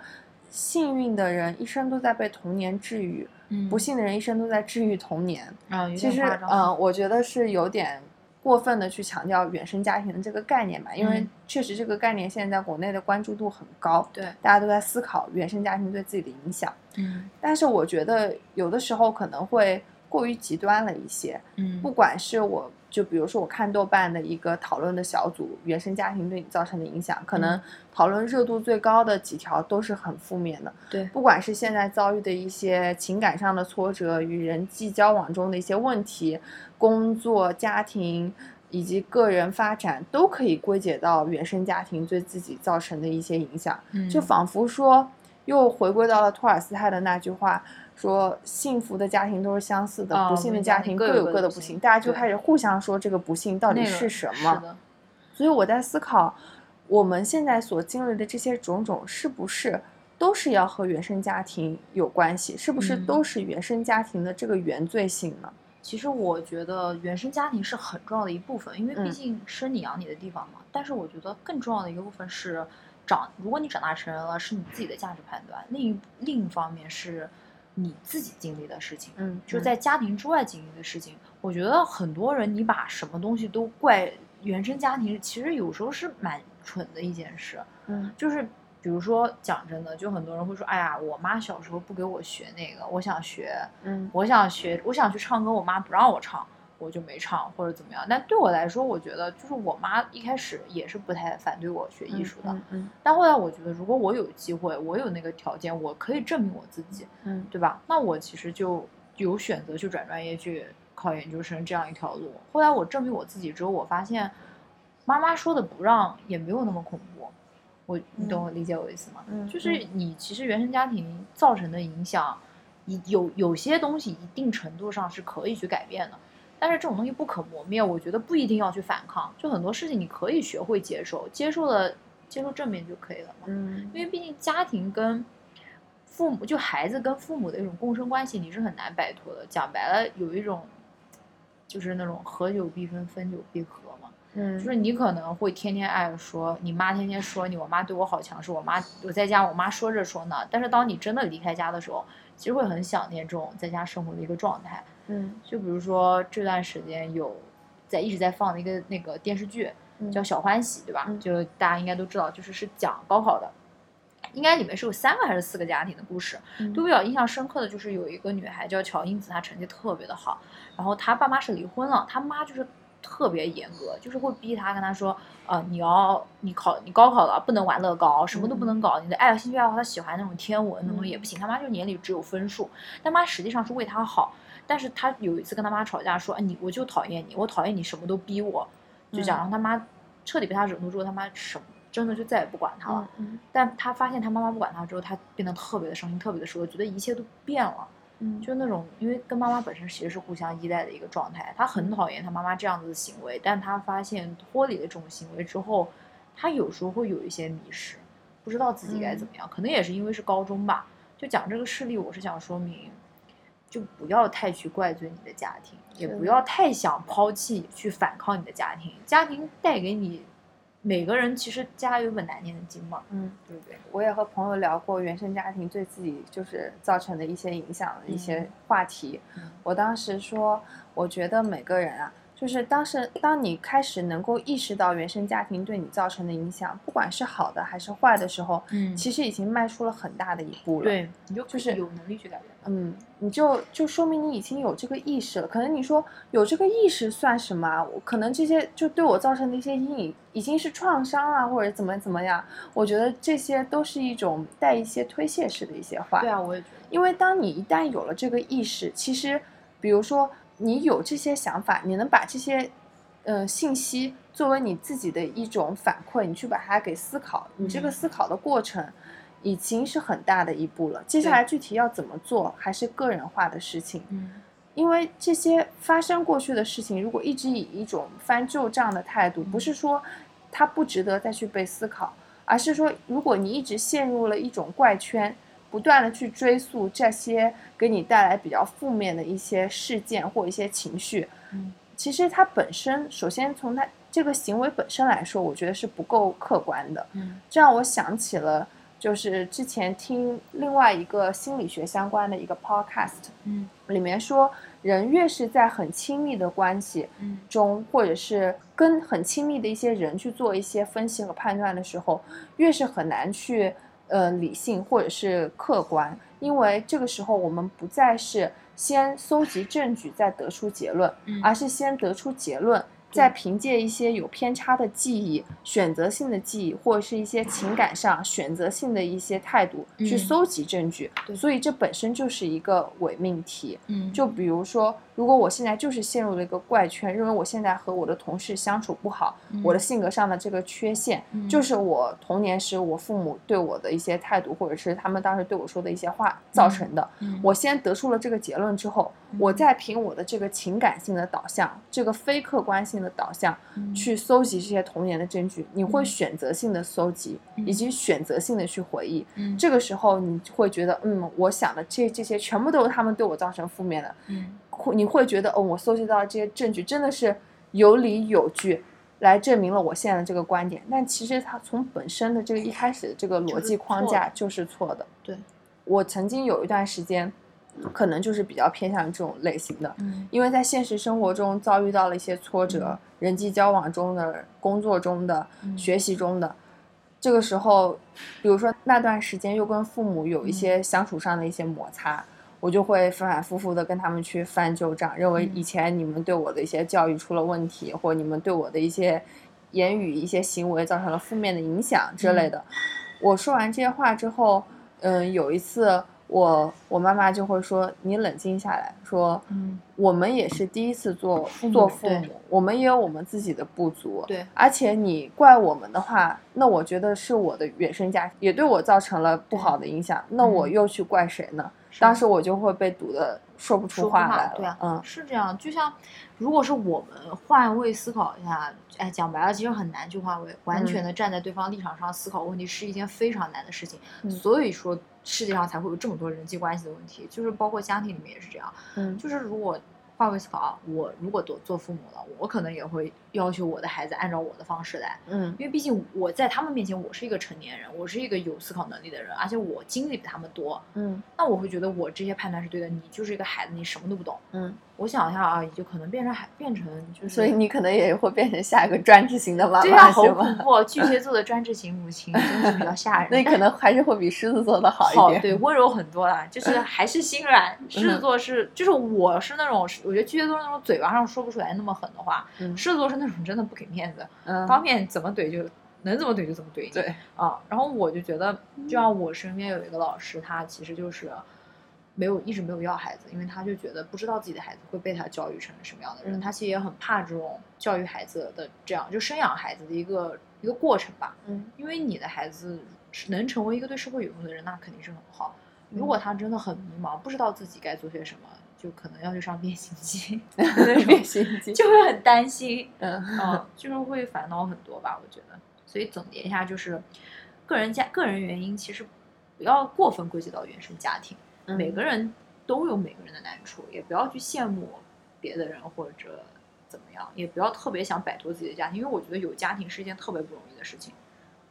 幸运的人一生都在被童年治愈，嗯不幸的人一生都在治愈童年。啊，有其实，点夸张呃，我觉得是有点过分的去强调原生家庭的这个概念吧，因为嗯。确实这个概念现在在国内的关注度很高，对，大家都在思考原生家庭对自己的影响。嗯。但是我觉得有的时候可能会过于极端了一些，嗯。不管是我就比如说我看豆瓣的一个讨论的小组，原生家庭对你造成的影响，可能嗯讨论热度最高的几条都是很负面的。对不管是现在遭遇的一些情感上的挫折，与人际交往中的一些问题，工作、家庭以及个人发展，都可以归结到原生家庭对自己造成的一些影响。嗯就仿佛说，又回归到了托尔斯泰的那句话，说幸福的家庭都是相似的，哦不幸的家庭各有各的不幸大家就开始互相说这个不幸到底是什么。所以我在思考，我们现在所经历的这些种种，是不是都是要和原生家庭有关系？是不是嗯都是原生家庭的这个原罪性呢？其实我觉得原生家庭是很重要的一部分，因为毕嗯竟生你养你的地方嘛。但是我觉得更重要的一个部分是长，如果你长大成人了，是你自己的价值判断；另一另一方面是你自己经历的事情，嗯，就是在家庭之外经历的事情。我觉得很多人你把什么东西都怪原生家庭，其实有时候是蛮蠢的一件事。嗯就是比如说讲真的，就很多人会说，哎呀，我妈小时候不给我学那个，我想学。嗯我想学，我想去唱歌，我妈不让我唱，我就没唱或者怎么样。但对我来说，我觉得就是我妈一开始也是不太反对我学艺术的。嗯嗯但后来我觉得，如果我有机会，我有那个条件，我可以证明我自己，嗯对吧？那我其实就有选择去转专业去考研究生这样一条路。后来我证明我自己之后，我发现妈妈说的不让也没有那么恐怖。我，你懂我理解我意思吗？嗯就是你其实原生家庭造成的影响，一有有些东西一定程度上是可以去改变的，但是这种东西不可磨灭，我觉得不一定要去反抗，就很多事情你可以学会接受，接受了接受正面就可以了嘛。嗯因为毕竟家庭跟父母，就孩子跟父母的一种共生关系，你是很难摆脱的。讲白了，有一种就是那种合久必分，分久必合嘛。嗯，就是你可能会天天爱说，你妈天天说你，我妈对我好强势，我妈我在家我妈说着说呢，但是当你真的离开家的时候，其实会很想念这种在家生活的一个状态。嗯就比如说这段时间有在一直在放的一个那个电视剧嗯叫《小欢喜》，对吧？嗯就大家应该都知道，就是是讲高考的。应该里面是有三个还是四个家庭的故事。嗯对我比较印象深刻的就是有一个女孩叫乔英子，她成绩特别的好，然后她爸妈是离婚了，她妈就是特别严格，就是会逼他跟他说，呃，你要你考你高考了不能玩乐高，什么都不能搞，你的爱兴趣爱好他喜欢那种天文那种也不行，他妈就眼里只有分数，他妈实际上是为他好，但是他有一次跟他妈吵架说，哎你我就讨厌你，我讨厌你什么都逼我，就这样，嗯然后他妈彻底被他惹怒之后，他妈什么真的就再也不管他了。嗯但他发现他妈妈不管他之后，他变得特别的伤心，特别的失落，觉得一切都变了。嗯就那种，因为跟妈妈本身其实是互相依赖的一个状态，他很讨厌他妈妈这样子的行为，但他发现脱离了这种行为之后，他有时候会有一些迷失，不知道自己该怎么样。可能也是因为是高中吧。就讲这个事例，我是想说明，就不要太去怪罪你的家庭，也不要太想抛弃去反抗你的家庭。家庭带给你，每个人其实家有本难念的经嘛，嗯。对不对？我也和朋友聊过原生家庭对自己就是造成的一些影响的一些嗯话题。嗯我当时说，我觉得每个人啊，就是当时当你开始能够意识到原生家庭对你造成的影响，不管是好的还是坏的时候，嗯其实已经迈出了很大的一步了。，对，你就就是有能力去改变。嗯，你就就说明你已经有这个意识了。可能你说有这个意识算什么啊？我可能这些就对我造成的一些阴影已经是创伤啊，或者怎么怎么样。我觉得这些都是一种带一些推卸式的一些话。对啊，我也觉得。因为当你一旦有了这个意识，其实，比如说你有这些想法，你能把这些，呃，信息作为你自己的一种反馈，你去把它给思考，你这个嗯思考的过程，已经是很大的一步了。接下来具体要怎么做，还是个人化的事情。嗯因为这些发生过去的事情，如果一直以一种翻旧账的态度，不是说它不值得再去被思考，而是说，如果你一直陷入了一种怪圈，不断的去追溯这些给你带来比较负面的一些事件或一些情绪，嗯。其实它本身，首先从它这个行为本身来说，我觉得是不够客观的。嗯。这让我想起了，就是之前听另外一个心理学相关的一个 podcast，嗯。里面说，人越是在很亲密的关系嗯。中，或者是跟很亲密的一些人去做一些分析和判断的时候，越是很难去呃理性或者是客观，因为这个时候我们不再是先搜集证据再得出结论，嗯而是先得出结论。再凭借一些有偏差的记忆、选择性的记忆，或者是一些情感上选择性的一些态度去嗯。搜集证据，对。所以这本身就是一个伪命题。嗯，就比如说，如果我现在就是陷入了一个怪圈，认为我现在和我的同事相处不好，我的性格上的这个缺陷，嗯。就是我童年时我父母对我的一些态度，或者是他们当时对我说的一些话造成的。嗯。我先得出了这个结论之后，我在凭我的这个情感性的导向，这个非客观性的导向，嗯。去搜集这些童年的证据，你会嗯。选择性的搜集，嗯。以及选择性的去回忆。嗯。这个时候，你会觉得，嗯，我想的这这些全部都是他们对我造成负面的，嗯。会你会觉得，哦，我搜集到的这些证据真的是有理有据，来证明了我现在的这个观点。但其实它从本身的这个一开始的这个逻辑框架就是错的。对，我曾经有一段时间，可能就是比较偏向于这种类型的，嗯因为在现实生活中遭遇到了一些挫折，人际交往中的、工作中的、嗯学习中的。这个时候，比如说那段时间又跟父母有一些相处上的一些摩擦，我就会反反复复的跟他们去翻旧账，认为嗯以前你们对我的一些教育出了问题，或者你们对我的一些言语、一些行为造成了负面的影响之类的。我说完这些话之后，嗯，有一次我我妈妈就会说：“你冷静下来，说嗯我们也是第一次做做父母，我们也有我们自己的不足。对而且你怪我们的话，那我觉得是我的原生家庭也对我造成了不好的影响，那我嗯又去怪谁呢？是当时我就会被堵的说不说不出话来了。对啊，嗯是这样。就像如果是我们换位思考一下，哎，讲白了，其实很难去换位，完全的站在对方立场上思考问题是一件非常难的事情。嗯所以说，世界上才会有这么多人际关系的问题，就是包括家庭里面也是这样。嗯就是如果换位思考啊，我如果做做父母了，我可能也会要求我的孩子按照我的方式来，嗯因为毕竟我在他们面前，我是一个成年人，我是一个有思考能力的人，而且我经历比他们多，嗯那我会觉得我这些判断是对的，你就是一个孩子，你什么都不懂。嗯，我想一下啊，也就可能变成孩变成就是，所以你可能也会变成下一个专制型的妈对啊，妈，好是吗？恐怖！巨蟹座的专制型母亲真的是比较吓人。那你可能还是会比狮子座的好好一点。对温柔很多啦，就是还是心软。狮子座是，就是我是那种，我觉得巨蟹座那种嘴巴上说不出来那么狠的话，嗯狮子座是那种真的不给面子，嗯，当面怎么怼就能怎么怼就怎么怼你。对，啊，然后我就觉得，就像我身边有一个老师，他其实就是没有一直没有要孩子，因为他就觉得不知道自己的孩子会被他教育成什么样的人，嗯他其实也很怕这种教育孩子的这样就生养孩子的一个一个过程吧。嗯因为你的孩子是能成为一个对社会有用的人，那肯定是很好。如嗯果他真的很迷茫，不知道自己该做些什么，就可能要去上变形计，变形记就会很担心。嗯嗯，就是会烦恼很多吧，我觉得。所以总结一下，就是个人家个人原因，其实不要过分归结到原生家庭，嗯每个人都有每个人的难处，也不要去羡慕别的人或者怎么样，也不要特别想摆脱自己的家庭，因为我觉得有家庭是一件特别不容易的事情，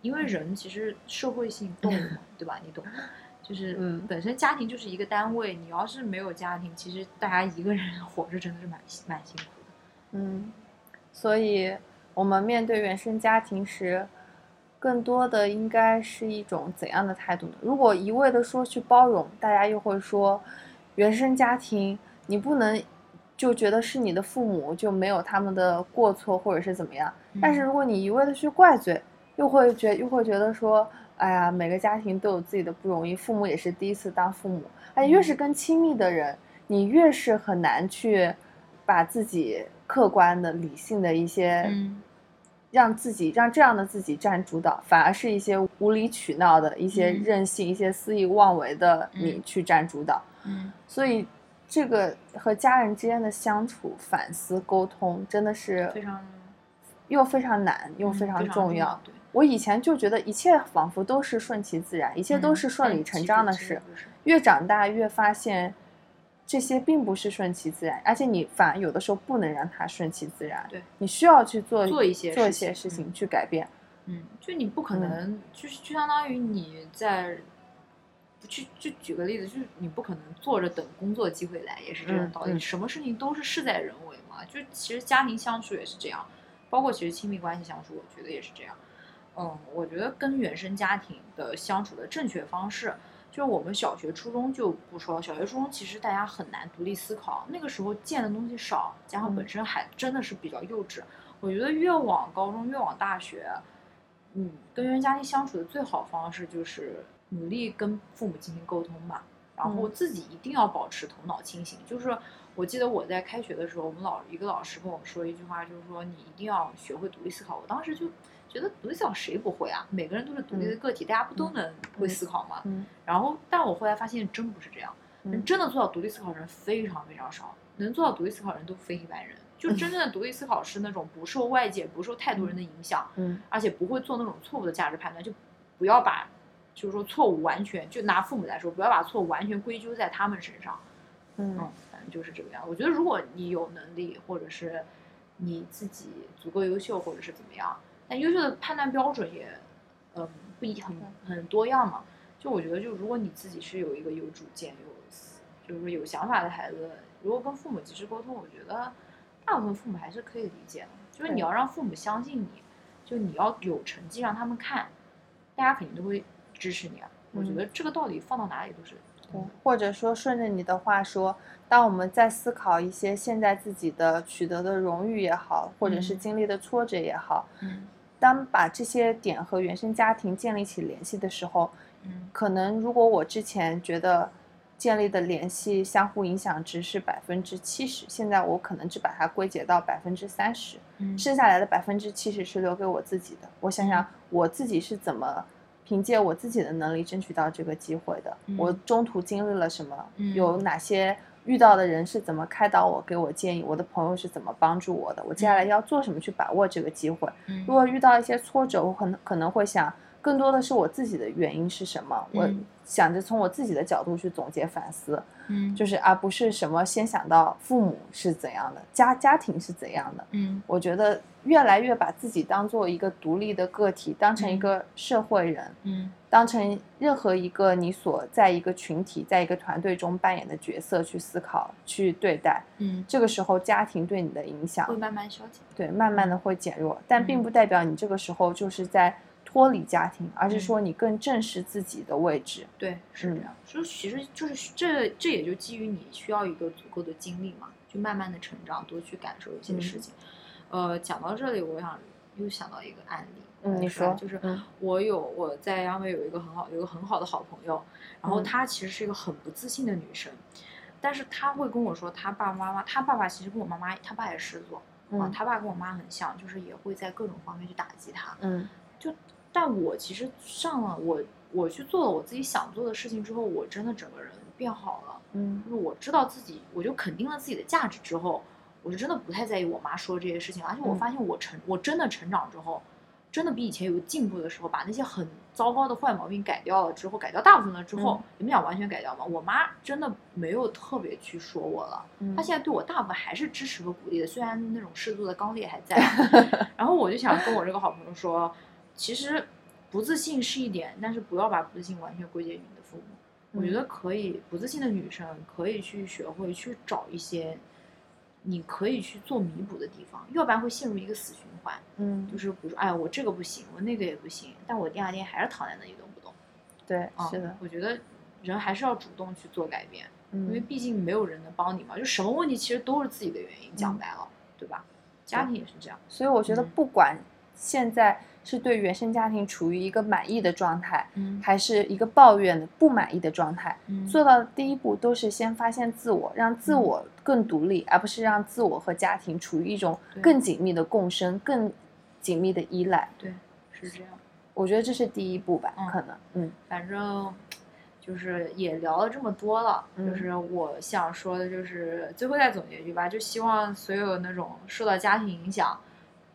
因为人其实社会性动物嘛，对吧？你懂的。就是嗯本身家庭就是一个单位，你要是没有家庭，其实大家一个人 活着真的是蛮蛮辛苦的。嗯，所以我们面对原生家庭时，更多的应该是一种怎样的态度呢？如果一味的说去包容，大家又会说，原生家庭你不能就觉得是你的父母就没有他们的过错或者是怎么样。但是如果你一味的去怪罪，又会觉又会觉得说，哎呀，每个家庭都有自己的不容易，父母也是第一次当父母，哎，越是跟亲密的人，你越是很难去把自己客观的、理性的一些，嗯。让自己让这样的自己占主导，反而是一些无理取闹的、一些嗯。任性、一些肆意妄为的你嗯去占主导。嗯。所以，这个和家人之间的相处、反思、沟通，真的是非常又非常难又非嗯常重要。对，我以前就觉得一切仿佛都是顺其自然，一切都嗯是顺理成章的事。越长大越发现，这些并不是顺其自然，而且你反而有的时候不能让它顺其自然，对你需要去做做一些做一事情些事情嗯去改变。嗯，就你不可嗯能，就是就相当于你在，去就举个例子，就是你不可能坐着等工作机会来，也是这个嗯道理。嗯什么事情都是事在人为嘛，就其实家庭相处也是这样，包括其实亲密关系相处，我觉得也是这样。嗯，我觉得跟原生家庭的相处的正确方式，就是我们小学、初中就不说了，小学、初中其实大家很难独立思考，那个时候见的东西少，加上本嗯身还真的是比较幼稚。我觉得越往高中，越往大学，嗯，跟原生家庭相处的最好方式就是努力跟父母进行沟通吧，然后嗯自己一定要保持头脑清醒。就是我记得我在开学的时候，我们老一个老师跟我说一句话，就是说你一定要学会独立思考。我当时就觉得独立思考谁不会啊？每个人都是独立的嗯个体，大家不都嗯能会思考吗？嗯然后，但我后来发现真不是这样，嗯真的做到独立思考的人非常非常少，能做到独立思考的人都非一般人。就真正的独立思考是那种不受外界、不受太多人的影响，嗯而且不会做那种错误的价值判断，就不要把，就是说错误完全就拿父母来说，不要把错误完全归咎在他们身上。嗯嗯，反正就是这个样。我觉得如果你有能力，或者是你自己足够优秀，或者是怎么样，但优秀的判断标准也，嗯，不一很很多样嘛。就我觉得，就如果你自己是有一个有主见、有就是说有想法的孩子，如果跟父母及时沟通，我觉得大部分父母还是可以理解的。就是你要让父母相信你，就你要有成绩让他们看，大家肯定都会支持你啊。我觉嗯得这个道理放到哪里都是对，或者说顺着你的话说，当我们在思考一些现在自己的取得的荣誉也好，或者是嗯经历的挫折也好，嗯当把这些点和原生家庭建立起联系的时候，嗯可能如果我之前觉得建立的联系相互影响值是百分之七十，现在我可能只把它归结到百分之三十，嗯剩下来的百分之七十是留给我自己的。我想想我自己是怎么凭借我自己的能力争取到这个机会的，嗯我中途经历了什么，嗯有哪些。遇到的人是怎么开导我、给我建议？我的朋友是怎么帮助我的？我接下来嗯要做什么去把握这个机会？嗯如果遇到一些挫折，我可能可能会想，更多的是我自己的原因是什么？我嗯想着从我自己的角度去总结反思，嗯就是而不是什么先想到父母是怎样的，家家庭是怎样的。嗯我觉得越来越把自己当做一个独立的个体，当成一嗯个社会人，嗯当成任何一个你所在一个群体、在一个团队中扮演的角色去思考、去对待。嗯，这个时候，家庭对你的影响会慢慢消减。对，慢慢的会减弱，但并嗯不代表你这个时候就是在脱离家庭，而是嗯说你更正视自己的位置。对，是这嗯样。就其实就是这这也就基于你需要一个足够的经历嘛，就慢慢的成长，多去感受一些嗯事情。呃，讲到这里，我想又想到一个案例。嗯，你说，就是嗯我有我在央美有一个很好有一个很好的好朋友，然后嗯她其实是一个很不自信的女生，但是她会跟我说，她爸爸妈妈，她爸爸其实跟我妈妈，她爸也狮子座，啊，嗯她爸跟我妈很像，就是也会在各种方面去打击她。嗯但我其实上了我我去做了我自己想做的事情之后，我真的整个人变好了。嗯就是我知道自己，我就肯定了自己的价值之后，我是真的不太在意我妈说这些事情，而且我嗯发现我成我真的成长之后，真的比以前有进步的时候，把那些很糟糕的坏毛病改掉了之后，改掉大部分了之后，嗯也没讲完全改掉嘛，我妈真的没有特别去说我了。嗯，她现在对我大部分还是支持和鼓励的，虽然那种适度的刚烈还在啊。然后我就想跟我这个好朋友说，其实不自信是一点，但是不要把不自信完全归结于你的父母。我觉嗯得可以，不自信的女生可以去学会去找一些你可以去做弥补的地方，要不然会陷入一个死循环。嗯就是比如说，哎，我这个不行，我那个也不行，但我第二天还是躺在那一动不动。对，啊，是的，我觉得人还是要主动去做改变。因为嗯毕竟没有人能帮你嘛，就什么问题其实都是自己的原因，讲嗯白了，对吧？家庭也是这样，所以我觉得嗯不管现在是对原生家庭处于一个满意的状态，嗯。还是一个抱怨的不满意的状态，嗯。做到的第一步都是先发现自我，让自嗯。我更独立，而不是让自我和家庭处于一种更紧密的共生、更紧密的依赖。对，是这样。我觉得这是第一步吧，嗯。可能，嗯。反正就是也聊了这么多了，嗯。就是我想说的，就是最后再总结一句吧，就希望所有那种受到家庭影响。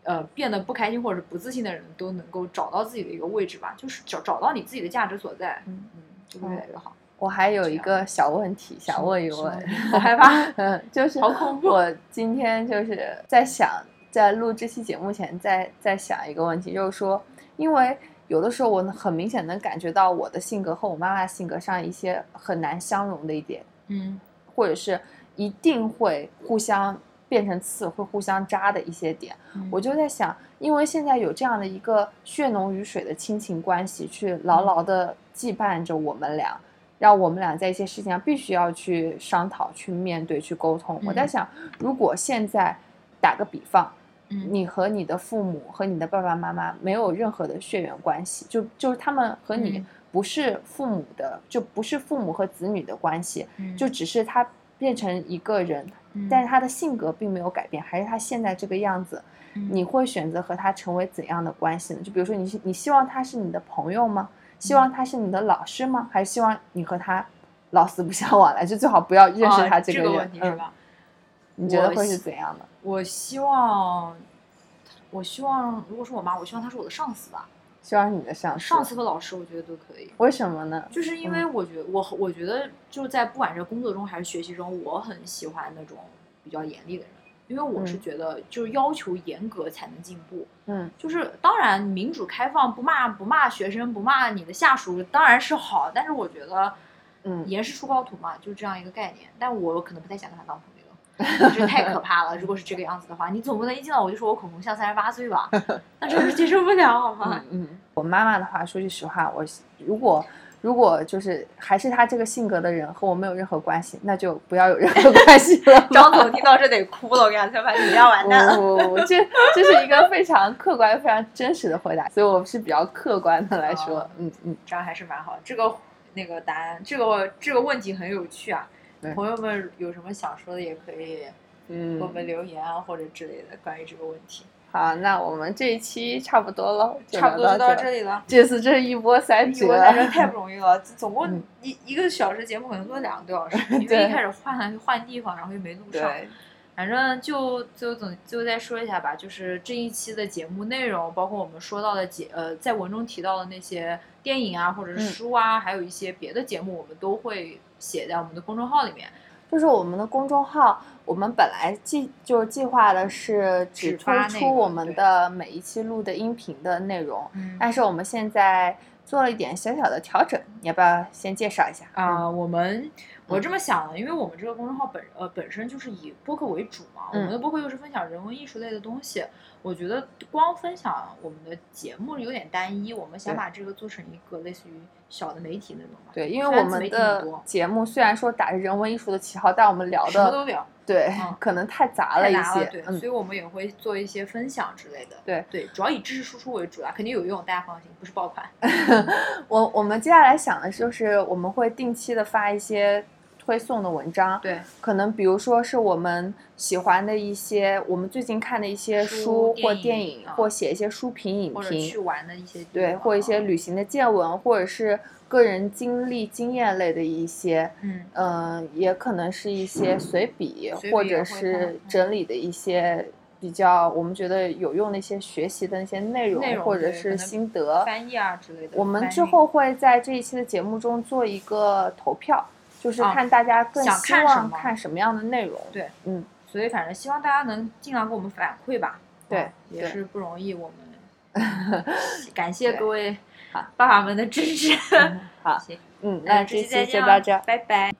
呃，变得不开心或者不自信的人都能够找到自己的一个位置吧，就是找找到你自己的价值所在，嗯嗯，就会越来越好。我还有一个小问题想问一问，好 害怕。嗯，就是好恐怖我今天就是在想，在录这期节目前在在想一个问题，就是说，因为有的时候我很明显能感觉到我的性格和我妈妈性格上一些很难相容的一点，嗯或者是一定会互相变成刺，会互相扎的一些点。嗯我就在想，因为现在有这样的一个血浓于水的亲情关系，去牢牢的羁绊着我们俩，让我们俩在一些事情上必须要去商讨、去面对、去沟通。我在嗯想，如果现在打个比方，嗯你和你的父母和你的爸爸妈妈没有任何的血缘关系，就就是他们和你嗯不是父母的，就不是父母和子女的关系，嗯就只是他变成一个人，嗯但是他的性格并没有改变，还是他现在这个样子。嗯你会选择和他成为怎样的关系呢？就比如说你是，你希望他是你的朋友吗？希望他是你的老师吗？还是希望你和他老死不相往来？就最好不要认识啊他个人。这个问题是嗯，吧？你觉得会是怎样的？我希望，我希望，如果是我妈，我希望她是我的上司吧。希望是你的上司。上司和老师，我觉得都可以。为什么呢？就是因为嗯我觉得我我觉得就在不管是工作中还是学习中，我很喜欢那种比较严厉的人，因为我是嗯觉得就是要求严格才能进步。嗯就是当然民主开放，不骂不骂学生，不骂你的下属，当然是好。但是我觉得嗯严师出高徒嘛，就是这样一个概念。但我可能不太想跟他当朋友，这太可怕了。如果是这个样子的话，你总不能一见到我就说我口红像三十八岁吧？那真是接受不了，好吗嗯？嗯，我妈妈的话，说句实话，我如果如果就是还是她这个性格的人和我没有任何关系，那就不要有任何关系了。张总听到这得哭了，我跟你讲，把你要完蛋了。不不不，这 这是一个非常客观、非常真实的回答，所以我是比较客观的来说哦，嗯嗯，这样还是蛮好的。这个那个答案，这个这个问题很有趣啊对。朋友们有什么想说的，也可以嗯。给我们留言啊，或者之类的关于这个问题。好，那我们这一期差不多了，差不多就到这里了。这次这一波三折，我感觉太不容易了，总共嗯。一一个小时节目可能做两个多小时，因为一开始换了换地方，然后又没录上。反正就就总就再说一下吧，就是这一期的节目内容，包括我们说到的节呃，在文中提到的那些电影啊，或者是嗯书啊，还有一些别的节目，我们都会写在我们的公众号里面。就是我们的公众号，我们本来计就是计划的是只推出我们的每一期录的音频的内容，嗯但是我们现在做了一点小小的调整，你要不要先介绍一下？啊、我们我嗯这么想的，因为我们这个公众号本呃本身就是以播客为主嘛，我们嗯的播客又是分享人文艺术类的东西，我觉得光分享我们的节目有点单一，我们想把这个做成一个类似于小的媒体那种嘛。对，因为我们的多节目虽然说打着人文艺术的旗号，但我们聊的什么都聊，对、嗯可能太杂了一些，对，嗯所以我们也会做一些分享之类的。对对，主要以知识输出为主啊，肯定有用，大家放心，不是爆款。我我们接下来想的就是我们会定期的发一些推送的文章，对，可能比如说是我们喜欢的一些，我们最近看的一些书书或电电影，啊或写一些书评、影或者去评，玩的一些对，或一些啊旅行的见闻，或者是个人经历、经验类的一些，嗯嗯、也可能是一些随笔，或者是嗯整理的一些比较我们觉得有用的一些学习的那些内容，内容或者是心得。翻译啊之类的。我们之后会在这一期的节目中做一个投票，就是啊看大家更想希望看什么看什么样的内容。对，嗯，所以反正希望大家能尽量给我们反馈吧。对啊也是不容易，我们 感谢各位爸爸们的支持。好行，嗯，那那这期就到这儿。拜拜。